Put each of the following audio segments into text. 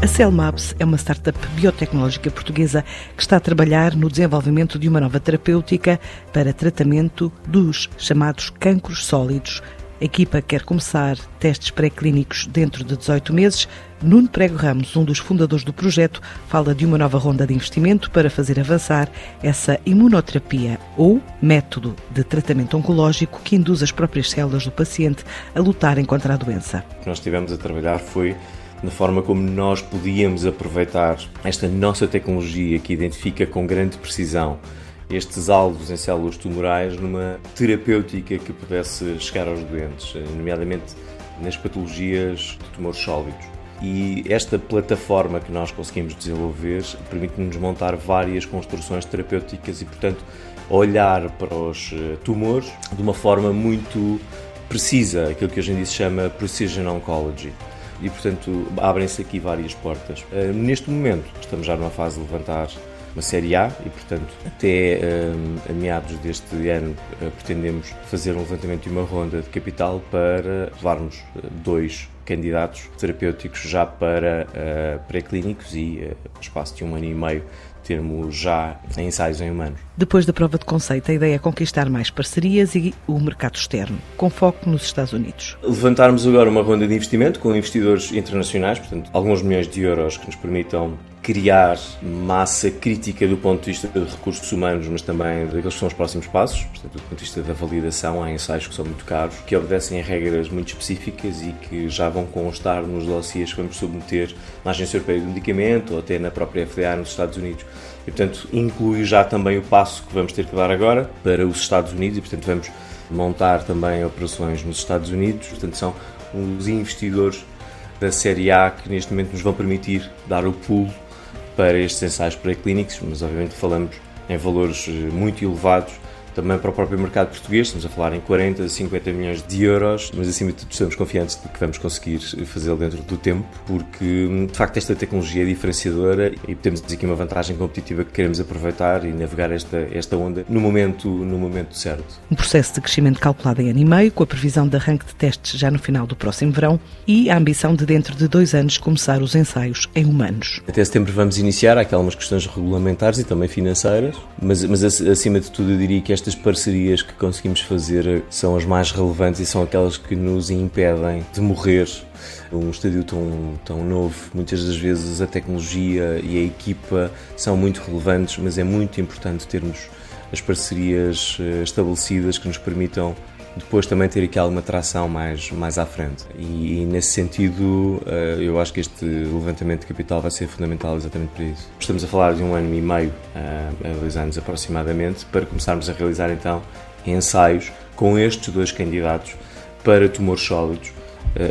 A Cellmaps é uma startup biotecnológica portuguesa que está a trabalhar no desenvolvimento de uma nova terapêutica para tratamento dos chamados cancros sólidos. A equipa quer começar testes pré-clínicos dentro de 18 meses. Nuno Prego Ramos, um dos fundadores do projeto, fala de uma nova ronda de investimento para fazer avançar essa imunoterapia ou método de tratamento oncológico que induz as próprias células do paciente a lutarem contra a doença. O que nós estivemos a trabalhar foi na forma como nós podíamos aproveitar esta nossa tecnologia que identifica com grande precisão estes alvos em células tumorais numa terapêutica que pudesse chegar aos doentes, nomeadamente nas patologias de tumores sólidos. E esta plataforma que nós conseguimos desenvolver permite-nos montar várias construções terapêuticas e, portanto, olhar para os eh, tumores de uma forma muito precisa, aquilo que hoje em dia se chama Precision Oncology e, portanto, abrem-se aqui várias portas. Uh, neste momento, estamos já numa fase de levantar uma Série A e, portanto, até uh, a meados deste ano uh, pretendemos fazer um levantamento de uma ronda de capital para levarmos dois candidatos terapêuticos já para pré-clínicos e, no espaço de um ano e meio, termos já ensaios em humanos. Depois da prova de conceito, a ideia é conquistar mais parcerias e o mercado externo, com foco nos Estados Unidos. Levantarmos agora uma ronda de investimento com investidores internacionais, portanto, alguns milhões de euros que nos permitam criar massa crítica do ponto de vista de recursos humanos, mas também daqueles que são os próximos passos, portanto, do ponto de vista da validação, há ensaios que são muito caros, que obedecem a regras muito específicas e que já vão constar nos dossiês que vamos submeter na Agência Europeia do Medicamento ou até na própria FDA nos Estados Unidos. E, portanto, inclui já também o passo que vamos ter que dar agora para os Estados Unidos e, portanto, vamos montar também operações nos Estados Unidos. Portanto, são os investidores da Série A que neste momento nos vão permitir dar o pulo para estes ensaios pré-clínicos, mas obviamente falamos em valores eh, muito elevados também para o próprio mercado português, estamos a falar em 40, 50 milhões de euros, mas acima de tudo estamos confiantes de que vamos conseguir fazê-lo dentro do tempo, porque de facto esta tecnologia é diferenciadora e temos aqui uma vantagem competitiva que queremos aproveitar e navegar esta, esta onda no momento, no momento certo. Um processo de crescimento calculado em ano e meio, com a previsão de arranque de testes já no final do próximo verão e a ambição de dentro de dois anos começar os ensaios em humanos. Até setembro vamos iniciar, há aqui algumas questões regulamentares e também financeiras, mas, mas acima de tudo eu diria que esta estas parcerias que conseguimos fazer são as mais relevantes e são aquelas que nos impedem de morrer um estádio tão, tão novo. Muitas das vezes a tecnologia e a equipa são muito relevantes, mas é muito importante termos as parcerias eh, estabelecidas que nos permitam depois também ter aqui alguma tração mais, mais à frente. E, e, nesse sentido, uh, eu acho que este levantamento de capital vai ser fundamental exatamente para isso. Estamos a falar de um ano e meio, uh, a dois anos aproximadamente, para começarmos a realizar então ensaios com estes dois candidatos para tumores sólidos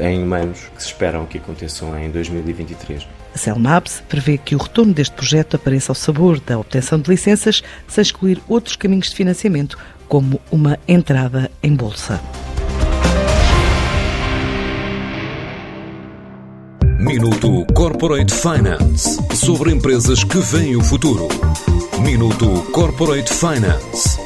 em humanos que se esperam que aconteçam em 2023. A Celmabs prevê que o retorno deste projeto apareça ao sabor da obtenção de licenças, sem excluir outros caminhos de financiamento, como uma entrada em bolsa. Minuto Corporate Finance sobre empresas que veem o futuro. Minuto Corporate Finance